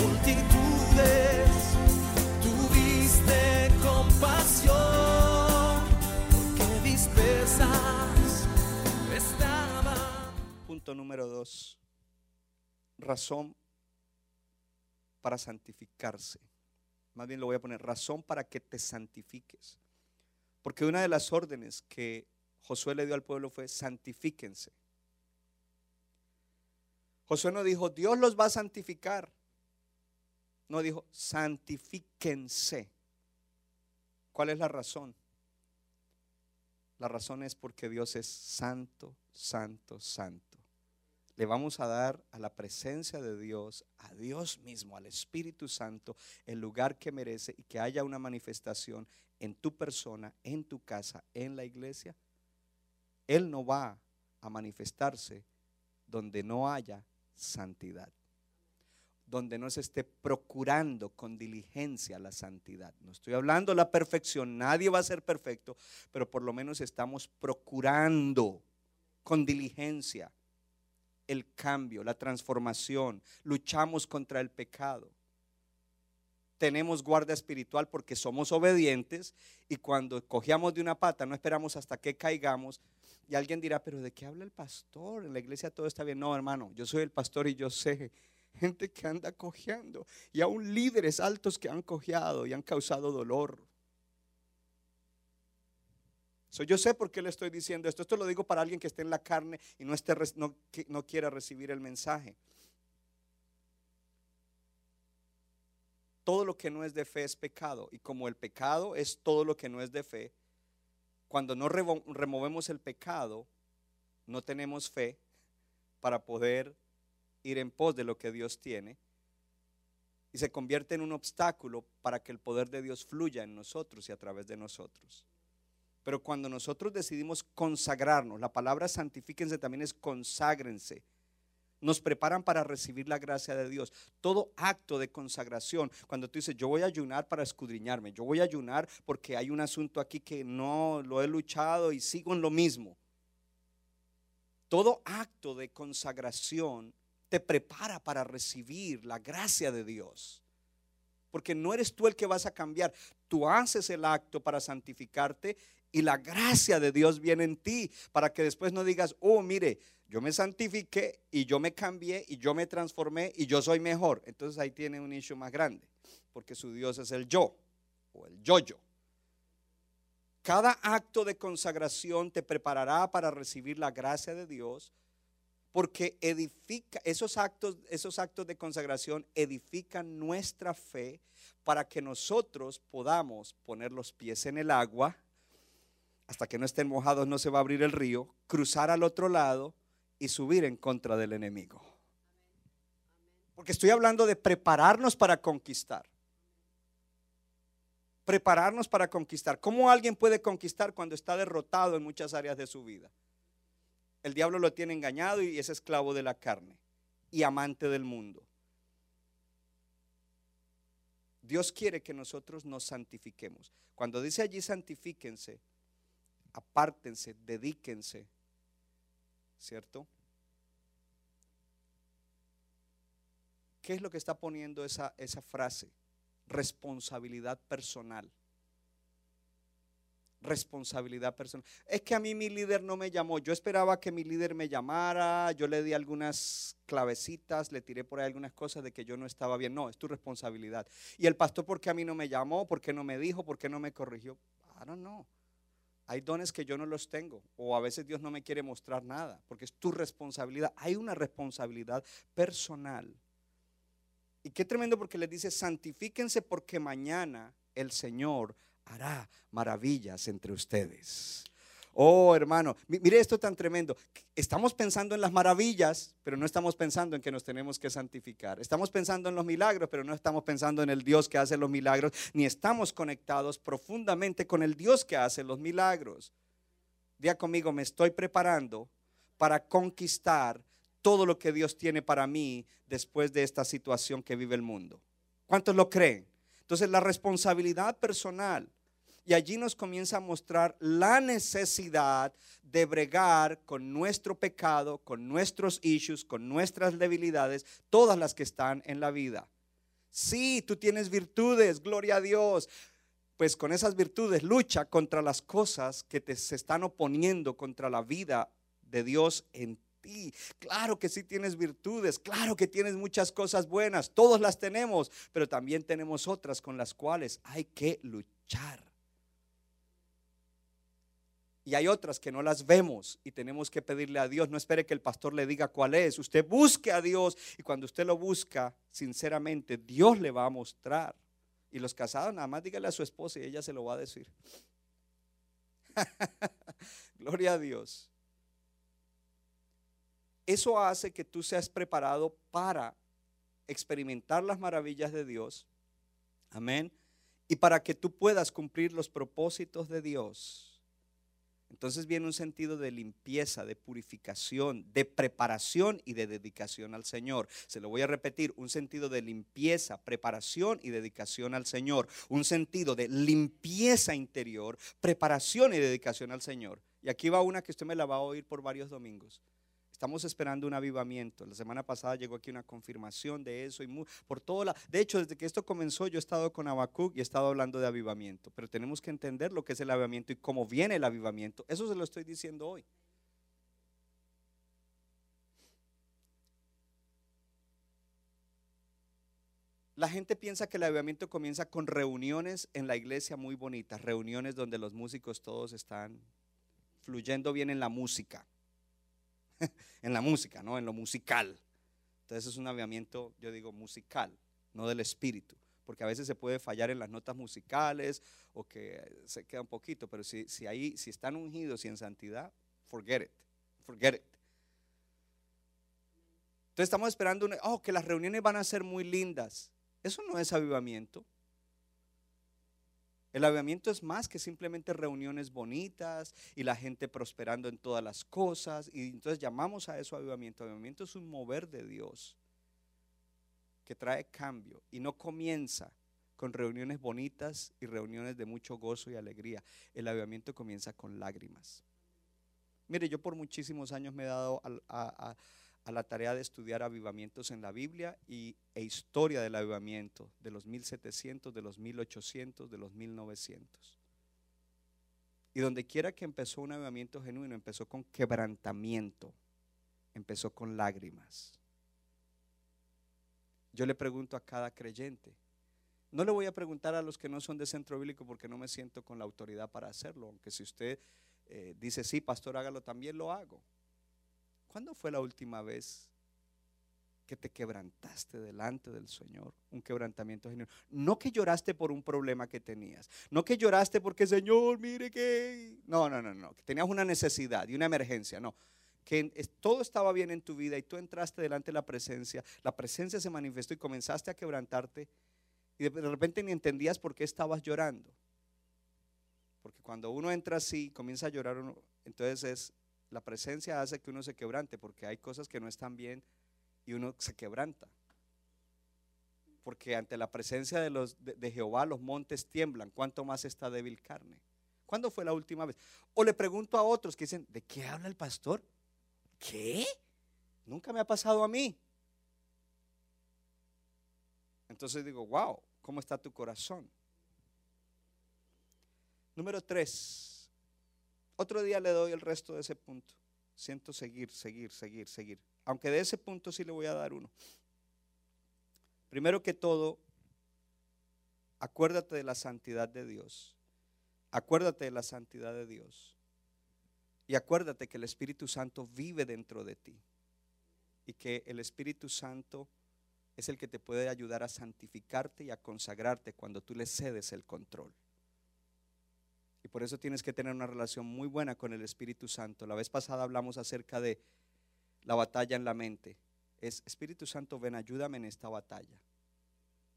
multitudes, tuviste compasión, porque dispersas estaban. Punto número dos. Razón para santificarse. Más bien lo voy a poner, razón para que te santifiques. Porque una de las órdenes que Josué le dio al pueblo fue santifíquense. Josué no dijo, Dios los va a santificar. No dijo, santifíquense. ¿Cuál es la razón? La razón es porque Dios es santo, santo, santo. Le vamos a dar a la presencia de Dios, a Dios mismo, al Espíritu Santo, el lugar que merece y que haya una manifestación en tu persona, en tu casa, en la iglesia. Él no va a manifestarse donde no haya santidad donde no se esté procurando con diligencia la santidad. No estoy hablando de la perfección, nadie va a ser perfecto, pero por lo menos estamos procurando con diligencia el cambio, la transformación, luchamos contra el pecado. Tenemos guardia espiritual porque somos obedientes y cuando cogíamos de una pata no esperamos hasta que caigamos. Y alguien dirá, pero ¿de qué habla el pastor? En la iglesia todo está bien. No, hermano, yo soy el pastor y yo sé gente que anda cojeando y aún líderes altos que han cojeado y han causado dolor. So, yo sé por qué le estoy diciendo esto. Esto lo digo para alguien que esté en la carne y no, esté, no, no quiera recibir el mensaje. Todo lo que no es de fe es pecado. Y como el pecado es todo lo que no es de fe, cuando no removemos el pecado, no tenemos fe para poder ir en pos de lo que Dios tiene y se convierte en un obstáculo para que el poder de Dios fluya en nosotros y a través de nosotros. Pero cuando nosotros decidimos consagrarnos, la palabra santifíquense también es conságrense. Nos preparan para recibir la gracia de Dios. Todo acto de consagración, cuando tú dices, yo voy a ayunar para escudriñarme, yo voy a ayunar porque hay un asunto aquí que no lo he luchado y sigo en lo mismo. Todo acto de consagración te prepara para recibir la gracia de Dios. Porque no eres tú el que vas a cambiar. Tú haces el acto para santificarte y la gracia de Dios viene en ti para que después no digas, oh, mire, yo me santifiqué y yo me cambié y yo me transformé y yo soy mejor. Entonces ahí tiene un issue más grande, porque su Dios es el yo o el yo-yo. Cada acto de consagración te preparará para recibir la gracia de Dios porque edifica esos actos, esos actos de consagración edifican nuestra fe para que nosotros podamos poner los pies en el agua hasta que no estén mojados no se va a abrir el río, cruzar al otro lado y subir en contra del enemigo. Porque estoy hablando de prepararnos para conquistar. Prepararnos para conquistar. ¿Cómo alguien puede conquistar cuando está derrotado en muchas áreas de su vida? El diablo lo tiene engañado y es esclavo de la carne y amante del mundo. Dios quiere que nosotros nos santifiquemos. Cuando dice allí santifíquense, apártense, dedíquense, ¿cierto? ¿Qué es lo que está poniendo esa, esa frase? Responsabilidad personal responsabilidad personal. Es que a mí mi líder no me llamó. Yo esperaba que mi líder me llamara. Yo le di algunas clavecitas, le tiré por ahí algunas cosas de que yo no estaba bien. No, es tu responsabilidad. Y el pastor, ¿por qué a mí no me llamó? ¿Por qué no me dijo? ¿Por qué no me corrigió? I don't know. Hay dones que yo no los tengo. O a veces Dios no me quiere mostrar nada. Porque es tu responsabilidad. Hay una responsabilidad personal. Y qué tremendo porque les dice, santifíquense porque mañana el Señor hará maravillas entre ustedes. Oh, hermano, mi- mire esto tan tremendo. Estamos pensando en las maravillas, pero no estamos pensando en que nos tenemos que santificar. Estamos pensando en los milagros, pero no estamos pensando en el Dios que hace los milagros, ni estamos conectados profundamente con el Dios que hace los milagros. Día conmigo, me estoy preparando para conquistar todo lo que Dios tiene para mí después de esta situación que vive el mundo. ¿Cuántos lo creen? Entonces la responsabilidad personal. Y allí nos comienza a mostrar la necesidad de bregar con nuestro pecado, con nuestros issues, con nuestras debilidades, todas las que están en la vida. Sí, tú tienes virtudes, gloria a Dios. Pues con esas virtudes lucha contra las cosas que te se están oponiendo contra la vida de Dios en ti. Claro que sí tienes virtudes, claro que tienes muchas cosas buenas, todos las tenemos, pero también tenemos otras con las cuales hay que luchar. Y hay otras que no las vemos y tenemos que pedirle a Dios. No espere que el pastor le diga cuál es. Usted busque a Dios y cuando usted lo busca, sinceramente, Dios le va a mostrar. Y los casados, nada más dígale a su esposa y ella se lo va a decir. Gloria a Dios. Eso hace que tú seas preparado para experimentar las maravillas de Dios. Amén. Y para que tú puedas cumplir los propósitos de Dios. Entonces viene un sentido de limpieza, de purificación, de preparación y de dedicación al Señor. Se lo voy a repetir, un sentido de limpieza, preparación y dedicación al Señor. Un sentido de limpieza interior, preparación y dedicación al Señor. Y aquí va una que usted me la va a oír por varios domingos. Estamos esperando un avivamiento. La semana pasada llegó aquí una confirmación de eso y por todo la. De hecho, desde que esto comenzó, yo he estado con Habacuc y he estado hablando de avivamiento. Pero tenemos que entender lo que es el avivamiento y cómo viene el avivamiento. Eso se lo estoy diciendo hoy. La gente piensa que el avivamiento comienza con reuniones en la iglesia muy bonitas, reuniones donde los músicos todos están fluyendo bien en la música en la música, ¿no? En lo musical. Entonces es un avivamiento, yo digo, musical, no del espíritu. Porque a veces se puede fallar en las notas musicales o que se queda un poquito, pero si, si ahí, si están ungidos y en santidad, forget it, forget it. Entonces estamos esperando, oh, que las reuniones van a ser muy lindas. Eso no es avivamiento. El avivamiento es más que simplemente reuniones bonitas y la gente prosperando en todas las cosas. Y entonces llamamos a eso avivamiento. Avivamiento es un mover de Dios que trae cambio y no comienza con reuniones bonitas y reuniones de mucho gozo y alegría. El avivamiento comienza con lágrimas. Mire, yo por muchísimos años me he dado a, a- a la tarea de estudiar avivamientos en la Biblia y, e historia del avivamiento de los 1700, de los 1800, de los 1900. Y donde quiera que empezó un avivamiento genuino, empezó con quebrantamiento, empezó con lágrimas. Yo le pregunto a cada creyente, no le voy a preguntar a los que no son de centro bíblico porque no me siento con la autoridad para hacerlo, aunque si usted eh, dice, sí, pastor, hágalo, también lo hago. ¿Cuándo fue la última vez que te quebrantaste delante del Señor? Un quebrantamiento genuino. No que lloraste por un problema que tenías. No que lloraste porque, Señor, mire que... No, no, no, no. Que tenías una necesidad y una emergencia. No. Que todo estaba bien en tu vida y tú entraste delante de la presencia. La presencia se manifestó y comenzaste a quebrantarte. Y de repente ni entendías por qué estabas llorando. Porque cuando uno entra así, comienza a llorar, uno, entonces es la presencia hace que uno se quebrante porque hay cosas que no están bien y uno se quebranta. Porque ante la presencia de, los, de, Jehová los montes tiemblan, cuánto más está débil carne. ¿Cuándo fue la última vez? O le pregunto a otros que dicen, ¿de qué habla el pastor? ¿Qué? Nunca me ha pasado a mí. Entonces digo, wow, ¿cómo está tu corazón? Número tres. Otro día le doy el resto de ese punto. Siento seguir, seguir, seguir, seguir. Aunque de ese punto sí le voy a dar uno. Primero que todo, acuérdate de la santidad de Dios. Acuérdate de la santidad de Dios. Y acuérdate que el Espíritu Santo vive dentro de ti. Y que el Espíritu Santo es el que te puede ayudar a santificarte y a consagrarte cuando tú le cedes el control. Y por eso tienes que tener una relación muy buena con el Espíritu Santo. La vez pasada hablamos acerca de la batalla en la mente. Es Espíritu Santo, ven, ayúdame en esta batalla.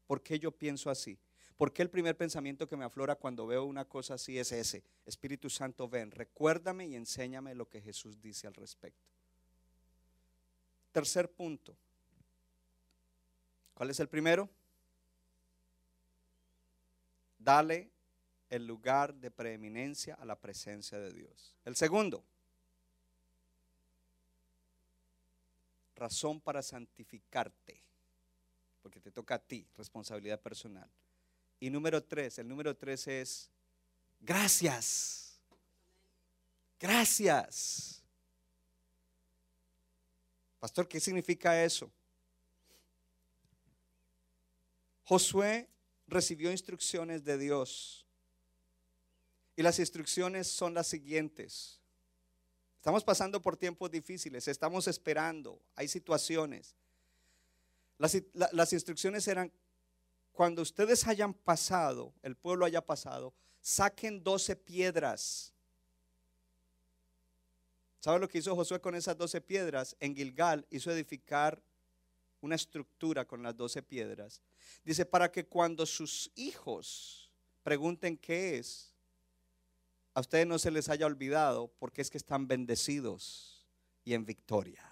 ¿Por qué yo pienso así? ¿Por qué el primer pensamiento que me aflora cuando veo una cosa así es ese? Espíritu Santo, ven, recuérdame y enséñame lo que Jesús dice al respecto. Tercer punto. ¿Cuál es el primero? Dale el lugar de preeminencia a la presencia de Dios. El segundo, razón para santificarte, porque te toca a ti, responsabilidad personal. Y número tres, el número tres es gracias. Gracias. Pastor, ¿qué significa eso? Josué recibió instrucciones de Dios. Y las instrucciones son las siguientes. Estamos pasando por tiempos difíciles, estamos esperando, hay situaciones. Las, instrucciones eran, cuando ustedes hayan pasado, el pueblo haya pasado, saquen 12 piedras. ¿Sabe lo que hizo Josué con esas 12 piedras? En Gilgal hizo edificar una estructura con las 12 piedras. Dice, para que cuando sus hijos pregunten qué es, a ustedes no se les haya olvidado porque es que están bendecidos y en victoria.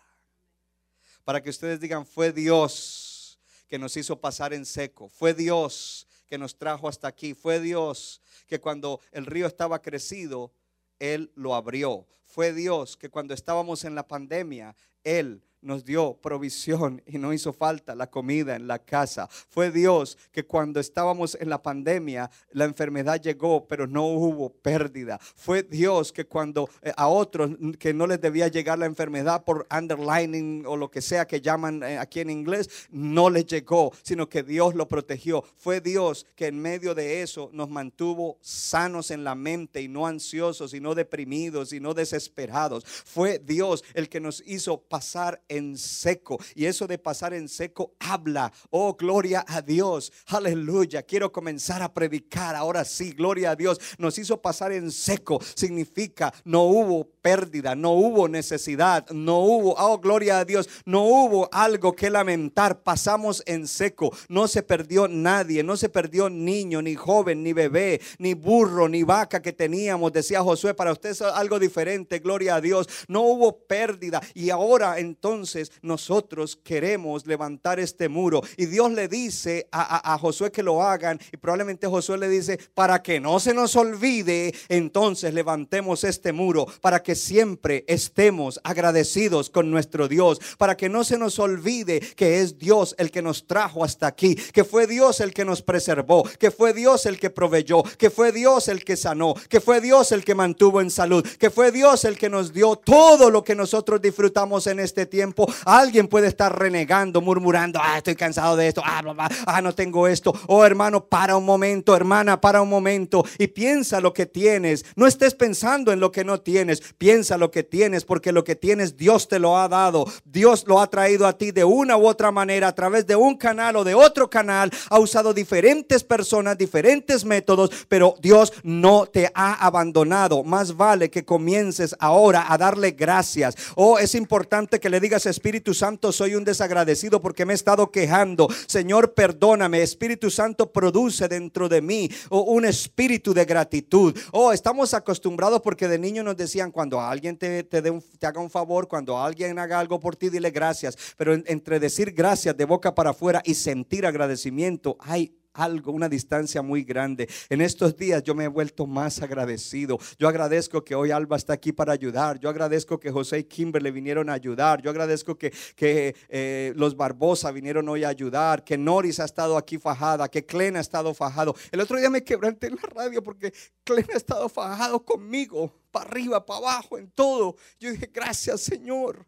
Para que ustedes digan, fue Dios que nos hizo pasar en seco, fue Dios que nos trajo hasta aquí, fue Dios que cuando el río estaba crecido, Él lo abrió. Fue Dios que cuando estábamos en la pandemia, Él nos dio provisión y no hizo falta la comida en la casa. Fue Dios que cuando estábamos en la pandemia, la enfermedad llegó, pero no hubo pérdida. Fue Dios que cuando eh, a otros que no les debía llegar la enfermedad por underlining o lo que sea que llaman eh, aquí en inglés, no les llegó, sino que Dios lo protegió. Fue Dios que en medio de eso nos mantuvo sanos en la mente y no ansiosos y no deprimidos y no desesperados. Fue Dios el que nos hizo pasar en seco. Y eso de pasar en seco habla. Oh, gloria a Dios. Aleluya. Quiero comenzar a predicar. Ahora sí, gloria a Dios. Nos hizo pasar en seco. Significa no hubo pérdida, no hubo necesidad, no hubo, oh, gloria a Dios, no hubo algo que lamentar. Pasamos en seco. No se perdió nadie. No se perdió niño, ni joven, ni bebé, ni burro, ni vaca que teníamos. Decía Josué, para usted es algo diferente. Gloria a Dios. No hubo pérdida. Y ahora entonces entonces nosotros queremos levantar este muro. Y Dios le dice a, Josué que lo hagan. Y probablemente Josué le dice, para que no se nos olvide, entonces levantemos este muro. Para que siempre estemos agradecidos con nuestro Dios. Para que no se nos olvide que es Dios el que nos trajo hasta aquí. Que fue Dios el que nos preservó. Que fue Dios el que proveyó. Que fue Dios el que sanó. Que fue Dios el que mantuvo en salud. Que fue Dios el que nos dio todo lo que nosotros disfrutamos en este tiempo alguien puede estar renegando, murmurando, ah, estoy cansado de esto, ah, ah, no tengo esto. Oh, hermano, para un momento, hermana, para un momento y piensa lo que tienes. No estés pensando en lo que no tienes, piensa lo que tienes, porque lo que tienes Dios te lo ha dado. Dios lo ha traído a ti de una u otra manera, a través de un canal o de otro canal. Ha usado diferentes personas, diferentes métodos, pero Dios no te ha abandonado. Más vale que comiences ahora a darle gracias. Oh, es importante que le digas Espíritu Santo, soy un desagradecido porque me he estado quejando. Señor, perdóname. Espíritu Santo, produce dentro de mí un espíritu de gratitud. Oh, estamos acostumbrados porque de niño nos decían, cuando alguien te, te, te haga un favor, cuando alguien haga algo por ti, dile gracias. Pero entre decir gracias de boca para afuera y sentir agradecimiento, hay algo, una distancia muy grande. En estos días yo me he vuelto más agradecido. Yo agradezco que hoy Alba está aquí para ayudar. Yo agradezco que José y Kimberle vinieron a ayudar. Yo agradezco que, que eh, los Barbosa vinieron hoy a ayudar. Que Noris ha estado aquí fajada. Que Clena ha estado fajado. El otro día me quebranté en la radio porque Clena ha estado fajado conmigo. Para arriba, para abajo, en todo. Yo dije, gracias Señor.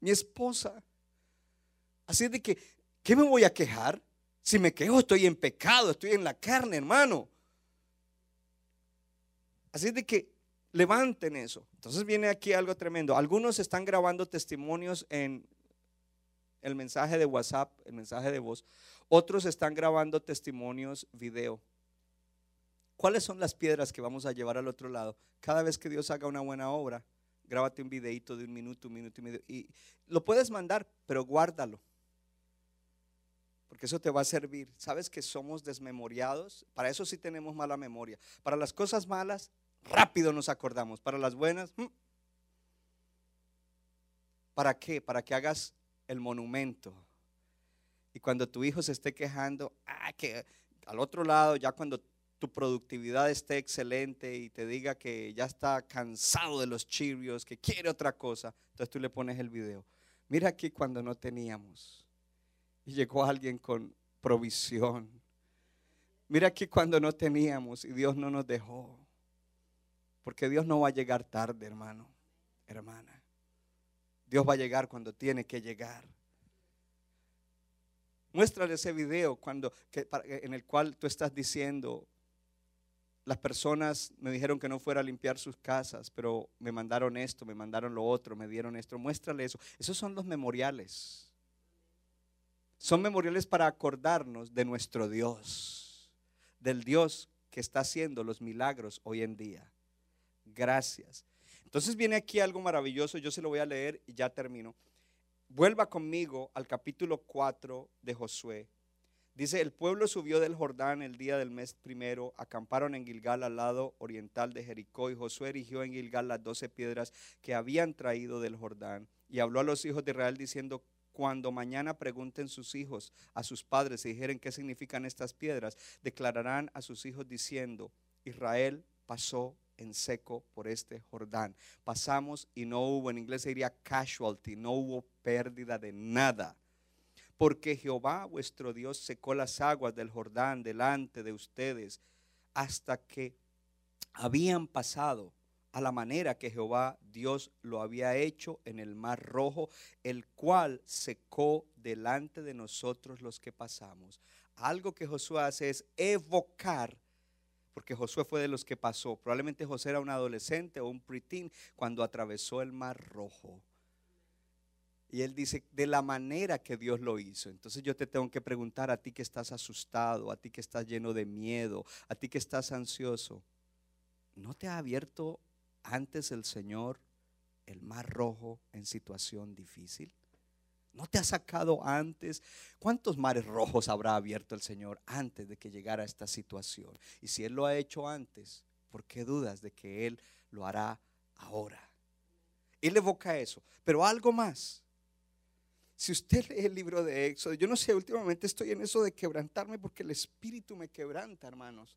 Mi esposa. Así de que, ¿qué me voy a quejar? Si me quejo, estoy en pecado, estoy en la carne, hermano. Así de que levanten eso. Entonces viene aquí algo tremendo. Algunos están grabando testimonios en el mensaje de WhatsApp, el mensaje de voz. Otros están grabando testimonios video. ¿Cuáles son las piedras que vamos a llevar al otro lado? Cada vez que Dios haga una buena obra, grábate un videito de un minuto, un minuto y medio. Y lo puedes mandar, pero guárdalo. Porque eso te va a servir. ¿Sabes que somos desmemoriados? Para eso sí tenemos mala memoria. Para las cosas malas, rápido nos acordamos. Para las buenas, mm. ¿para qué? Para que hagas el monumento. Y cuando tu hijo se esté quejando, ah, que al otro lado, ya cuando tu productividad esté excelente y te diga que ya está cansado de los chirios, que quiere otra cosa, entonces tú le pones el video. Mira aquí cuando no teníamos y llegó alguien con provisión. Mira aquí cuando no teníamos y Dios no nos dejó. Porque Dios no va a llegar tarde, hermano, hermana. Dios va a llegar cuando tiene que llegar. Muéstrale ese video cuando, en el cual tú estás diciendo, las personas me dijeron que no fuera a limpiar sus casas, pero me mandaron esto, me mandaron lo otro, me dieron esto. Muéstrale eso. Esos son los memoriales. Son memoriales para acordarnos de nuestro Dios, del Dios que está haciendo los milagros hoy en día. Gracias. Entonces viene aquí algo maravilloso, yo se lo voy a leer y ya termino. Vuelva conmigo al capítulo 4 de Josué. Dice, el pueblo subió del Jordán el día del mes primero, acamparon en Gilgal al lado oriental de Jericó y Josué erigió en Gilgal las doce piedras que habían traído del Jordán y habló a los hijos de Israel diciendo, cuando mañana pregunten sus hijos a sus padres y dijeren qué significan estas piedras, declararán a sus hijos diciendo, Israel pasó en seco por este Jordán. Pasamos y no hubo, en inglés diría casualty, no hubo pérdida de nada porque Jehová vuestro Dios secó las aguas del Jordán delante de ustedes hasta que habían pasado a la manera que Jehová Dios lo había hecho en el mar rojo, el cual secó delante de nosotros los que pasamos. Algo que Josué hace es evocar, porque Josué fue de los que pasó. Probablemente José era un adolescente o un preteen cuando atravesó el mar rojo. Y él dice, de la manera que Dios lo hizo. Entonces yo te tengo que preguntar a ti que estás asustado, a ti que estás lleno de miedo, a ti que estás ansioso. ¿No te ha abierto antes el Señor el mar rojo en situación difícil? ¿No te ha sacado antes? ¿Cuántos mares rojos habrá abierto el Señor antes de que llegara esta situación? Y si Él lo ha hecho antes, ¿por qué dudas de que Él lo hará ahora? Él evoca eso, pero algo más. Si usted lee el libro de Éxodo, yo no sé, últimamente estoy en eso de quebrantarme porque el Espíritu me quebranta, hermanos.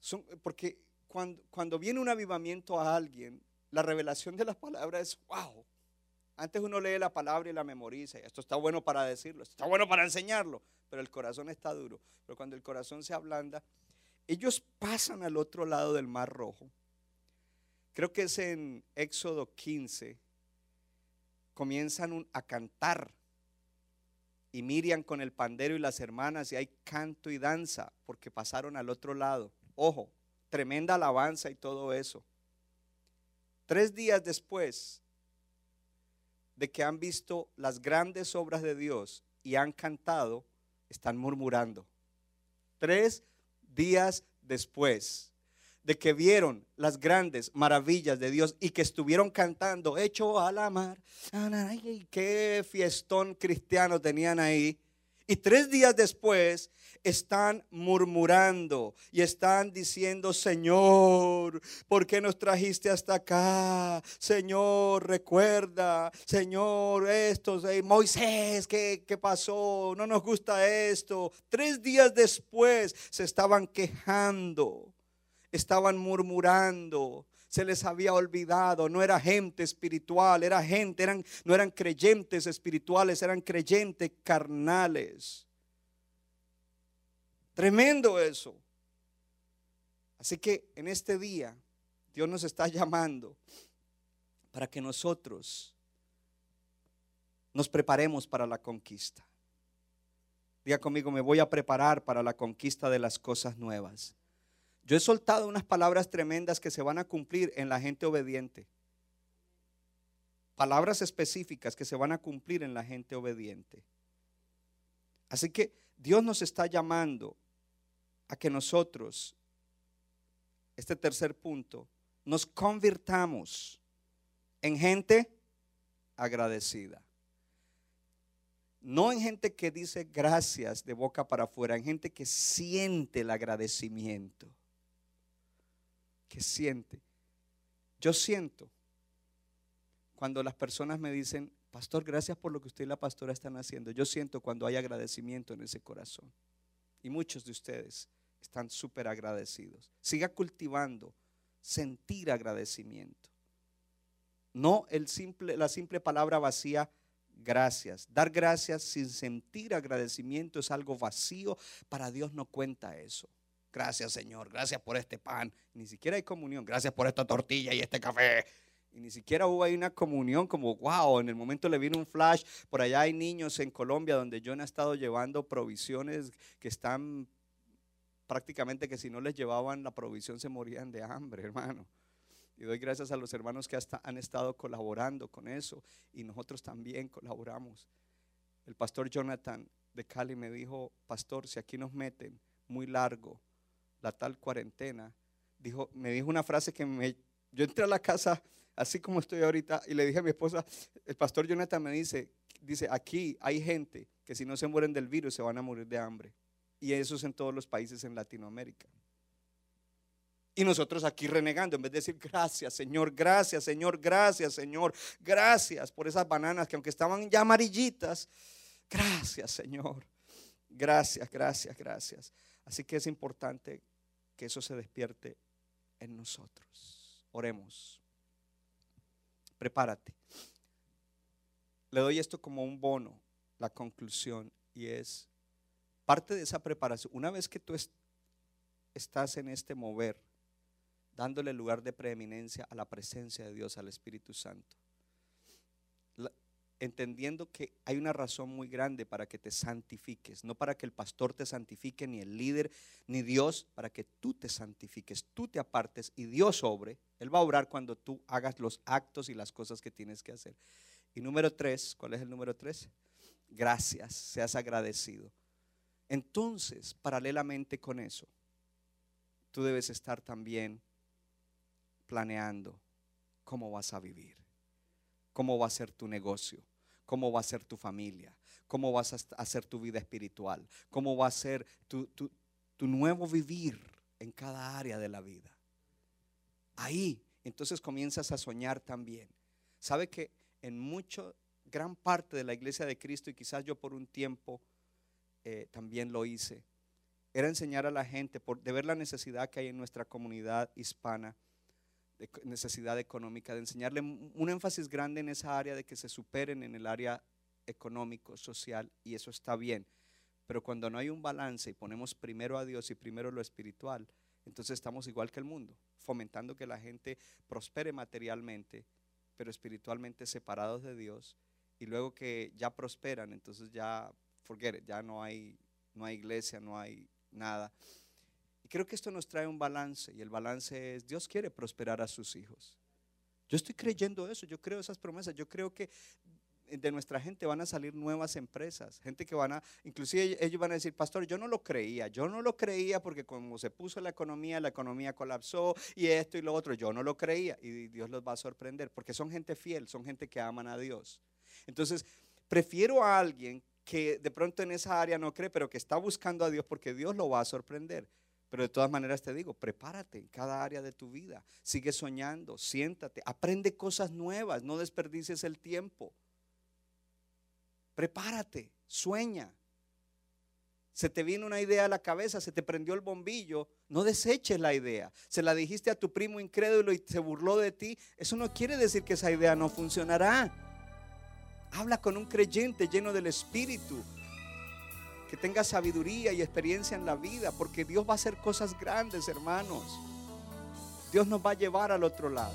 Son, porque cuando, viene un avivamiento a alguien, la revelación de las palabras es wow. Antes uno lee la palabra y la memoriza. Esto está bueno para decirlo, esto está bueno para enseñarlo, pero el corazón está duro. Pero cuando el corazón se ablanda, ellos pasan al otro lado del Mar Rojo. Creo que es en Éxodo 15 comienzan a cantar. Y Miriam con el pandero y las hermanas, y hay canto y danza, porque pasaron al otro lado. Ojo, tremenda alabanza y todo eso. Tres días después de que han visto las grandes obras de Dios y han cantado, están murmurando. Tres días después de que vieron las grandes maravillas de Dios y que estuvieron cantando, hecho a la mar. qué fiestón cristiano tenían ahí. Y tres días después están murmurando y están diciendo, Señor, ¿por qué nos trajiste hasta acá? Señor, recuerda, Señor, esto, Moisés, ¿qué, ¿qué pasó? No nos gusta esto. Tres días después se estaban quejando estaban murmurando, se les había olvidado, no era gente espiritual, era gente, no eran creyentes espirituales, eran creyentes carnales. Tremendo eso. Así que en este día Dios nos está llamando para que nosotros nos preparemos para la conquista. Diga conmigo, me voy a preparar para la conquista de las cosas nuevas. Yo he soltado unas palabras tremendas que se van a cumplir en la gente obediente. Palabras específicas que se van a cumplir en la gente obediente. Así que Dios nos está llamando a que nosotros este tercer punto, nos convirtamos en gente agradecida. No en gente que dice gracias de boca para afuera, en gente que siente el agradecimiento. Que siente. Yo siento cuando las personas me dicen, pastor, gracias por lo que usted y la pastora están haciendo. Yo siento cuando hay agradecimiento en ese corazón. Y muchos de ustedes están súper agradecidos. Siga cultivando sentir agradecimiento. No el simple, la simple palabra vacía, gracias. Dar gracias sin sentir agradecimiento es algo vacío. Para Dios no cuenta eso. Gracias Señor, gracias por este pan. Ni siquiera hay comunión. Gracias por esta tortilla y este café. Y ni siquiera hubo ahí una comunión como, wow, en el momento le vino un flash. Por allá hay niños en Colombia donde yo he estado llevando provisiones que están prácticamente que si no les llevaban la provisión se morían de hambre, hermano. Y doy gracias a los hermanos que hasta han estado colaborando con eso y nosotros también colaboramos. El pastor Jonathan de Cali me dijo, pastor, si aquí nos meten muy largo la tal cuarentena, dijo, me dijo una frase que me, yo entré a la casa así como estoy ahorita y le dije a mi esposa, el pastor Jonathan me dice, dice, aquí hay gente que si no se mueren del virus se van a morir de hambre. Y eso es en todos los países en Latinoamérica. Y nosotros aquí renegando, en vez de decir gracias Señor, gracias Señor, gracias Señor, gracias por esas bananas que aunque estaban ya amarillitas, gracias Señor, gracias, gracias, gracias. Así que es importante que eso se despierte en nosotros. Oremos. Prepárate. Le doy esto como un bono, la conclusión, y es parte de esa preparación, una vez que tú estás en este mover, dándole lugar de preeminencia a la presencia de Dios, al Espíritu Santo, entendiendo que hay una razón muy grande para que te santifiques, no para que el pastor te santifique, ni el líder, ni Dios, para que tú te santifiques, tú te apartes y Dios obre. Él va a obrar cuando tú hagas los actos y las cosas que tienes que hacer. Y número tres, ¿cuál es el número tres? Gracias, seas agradecido. Entonces, paralelamente con eso, tú debes estar también planeando cómo vas a vivir, cómo va a ser tu negocio, cómo va a ser tu familia, cómo vas a hacer tu vida espiritual, cómo va a ser tu, nuevo vivir en cada área de la vida. Ahí, entonces comienzas a soñar también. ¿Sabe que en mucho, gran parte de la iglesia de Cristo, y quizás yo por un tiempo, eh, también lo hice, era enseñar a la gente por, de ver la necesidad que hay en nuestra comunidad hispana, de necesidad económica, de enseñarle un énfasis grande en esa área de que se superen en el área económico, social, y eso está bien. Pero cuando no hay un balance y ponemos primero a Dios y primero lo espiritual, entonces estamos igual que el mundo, fomentando que la gente prospere materialmente, pero espiritualmente separados de Dios, y luego que ya prosperan, entonces ya forget ya no hay, no hay iglesia, no hay nada. Y creo que esto nos trae un balance y el balance es, Dios quiere prosperar a sus hijos. Yo estoy creyendo eso, yo creo esas promesas, yo creo que de nuestra gente van a salir nuevas empresas, gente que van a, inclusive ellos van a decir, pastor, yo no lo creía, yo no lo creía porque como se puso la economía, la economía colapsó y esto y lo otro, yo no lo creía y Dios los va a sorprender porque son gente fiel, son gente que aman a Dios. Entonces, prefiero a alguien que de pronto en esa área no cree, pero que está buscando a Dios porque Dios lo va a sorprender. Pero de todas maneras te digo, prepárate en cada área de tu vida. Sigue soñando, siéntate, aprende cosas nuevas, no desperdicies el tiempo. Prepárate, sueña. Se te viene una idea a la cabeza, se te prendió el bombillo, no deseches la idea. Se la dijiste a tu primo incrédulo y se burló de ti. Eso no quiere decir que esa idea no funcionará. Habla con un creyente lleno del Espíritu. Que tenga sabiduría y experiencia en la vida. Porque Dios va a hacer cosas grandes, hermanos. Dios nos va a llevar al otro lado.